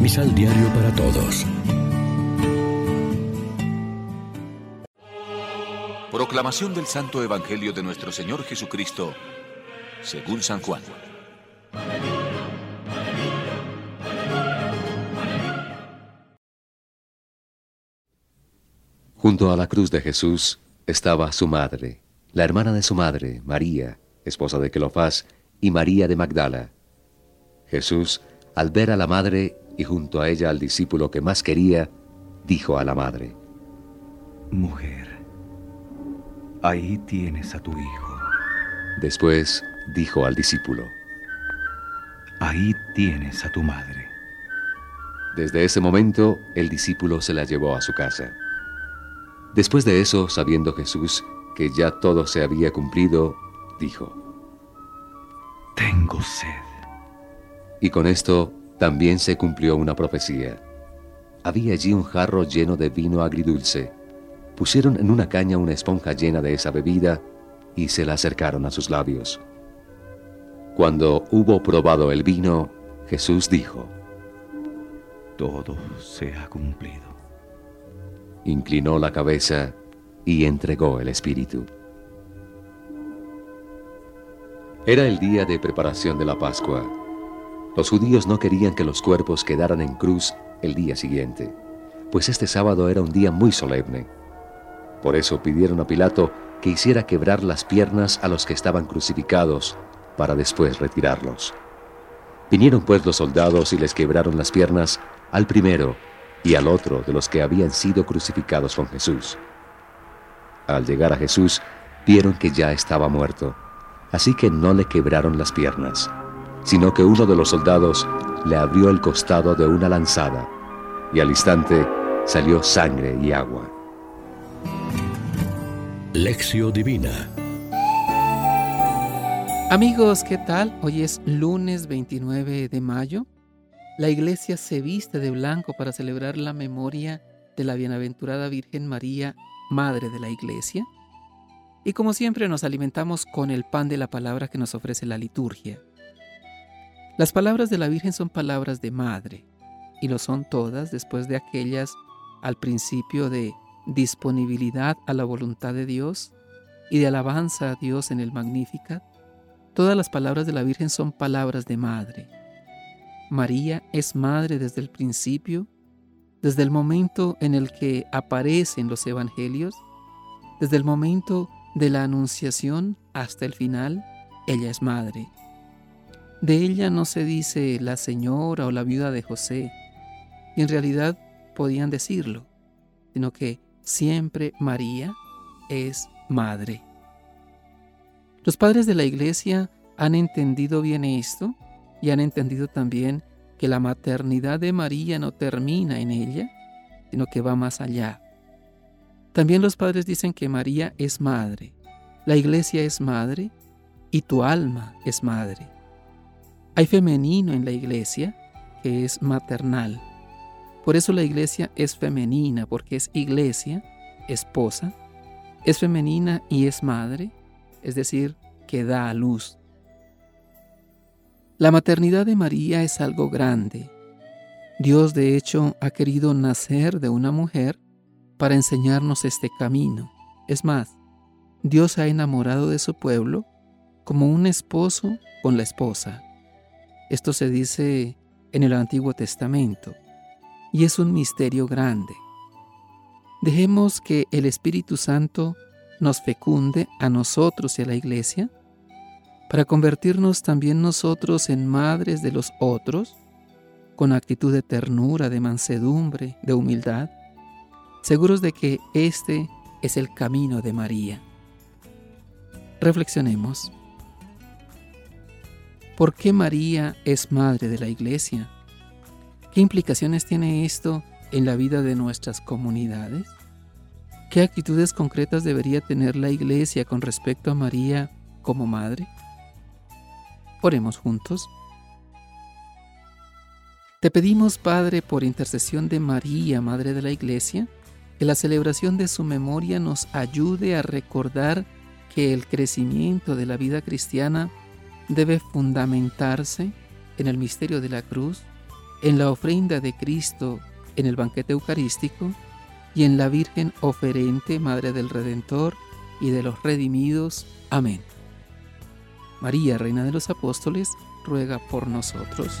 Misal Diario para Todos. Proclamación del Santo Evangelio de nuestro Señor Jesucristo, según San Juan. Junto a la cruz de Jesús estaba su madre, la hermana de su madre, María, esposa de Cleofás, y María de Magdala. Jesús, al ver a la madre y junto a ella al discípulo que más quería, dijo a la madre, Mujer, ahí tienes a tu hijo. Después dijo al discípulo, Ahí tienes a tu madre. Desde ese momento el discípulo se la llevó a su casa. Después de eso, sabiendo Jesús que ya todo se había cumplido, dijo, Tengo sed. Y con esto también se cumplió una profecía. Había allí un jarro lleno de vino agridulce. Pusieron en una caña una esponja llena de esa bebida y se la acercaron a sus labios. Cuando hubo probado el vino, Jesús dijo, Todo se ha cumplido. Inclinó la cabeza y entregó el Espíritu. Era el día de preparación de la Pascua. Los judíos no querían que los cuerpos quedaran en cruz el día siguiente, pues este sábado era un día muy solemne. Por eso pidieron a Pilato que hiciera quebrar las piernas a los que estaban crucificados, para después retirarlos. Vinieron pues los soldados y les quebraron las piernas al primero y al otro de los que habían sido crucificados con Jesús. Al llegar a Jesús, vieron que ya estaba muerto, así que no le quebraron las piernas, sino que uno de los soldados le abrió el costado de una lanzada, y al instante salió sangre y agua. Lección Divina Amigos, ¿qué tal? Hoy es lunes 29 de mayo. La iglesia se viste de blanco para celebrar la memoria de la bienaventurada Virgen María, Madre de la Iglesia. Y como siempre nos alimentamos con el pan de la palabra que nos ofrece la liturgia. Las palabras de la Virgen son palabras de madre, y lo son todas después de aquellas al principio de disponibilidad a la voluntad de Dios y de alabanza a Dios en el Magnificat Todas las palabras de la Virgen son palabras de madre. María es madre desde el principio, desde el momento en el que aparece en los evangelios, desde el momento de la anunciación hasta el final, ella es madre. De ella no se dice la señora o la viuda de José, y en realidad podían decirlo, sino que siempre María es madre. Los padres de la iglesia han entendido bien esto y han entendido también que la maternidad de María no termina en ella, sino que va más allá. También los padres dicen que María es madre, la iglesia es madre y tu alma es madre. Hay femenino en la iglesia que es maternal. Por eso la iglesia es femenina, porque es iglesia, esposa, es femenina y es madre, es decir, que da a luz. La maternidad de María es algo grande. Dios de hecho ha querido nacer de una mujer para enseñarnos este camino. Es más, Dios ha enamorado de su pueblo como un esposo con la esposa. Esto se dice en el Antiguo Testamento y es un misterio grande. Dejemos que el Espíritu Santo nos fecunde a nosotros y a la iglesia, para convertirnos también nosotros en madres de los otros, con actitud de ternura, de mansedumbre, de humildad, seguros de que este es el camino de María. Reflexionemos. ¿Por qué María es madre de la iglesia? ¿Qué implicaciones tiene esto en la vida de nuestras comunidades? ¿Qué actitudes concretas debería tener la Iglesia con respecto a María como madre? Oremos juntos. Te pedimos, Padre, por intercesión de María, Madre de la Iglesia, que la celebración de su memoria nos ayude a recordar que el crecimiento de la vida cristiana debe fundamentarse en el misterio de la cruz en la ofrenda de Cristo en el banquete eucarístico y en la Virgen oferente, Madre del Redentor y de los redimidos. Amén. María, Reina de los Apóstoles, ruega por nosotros.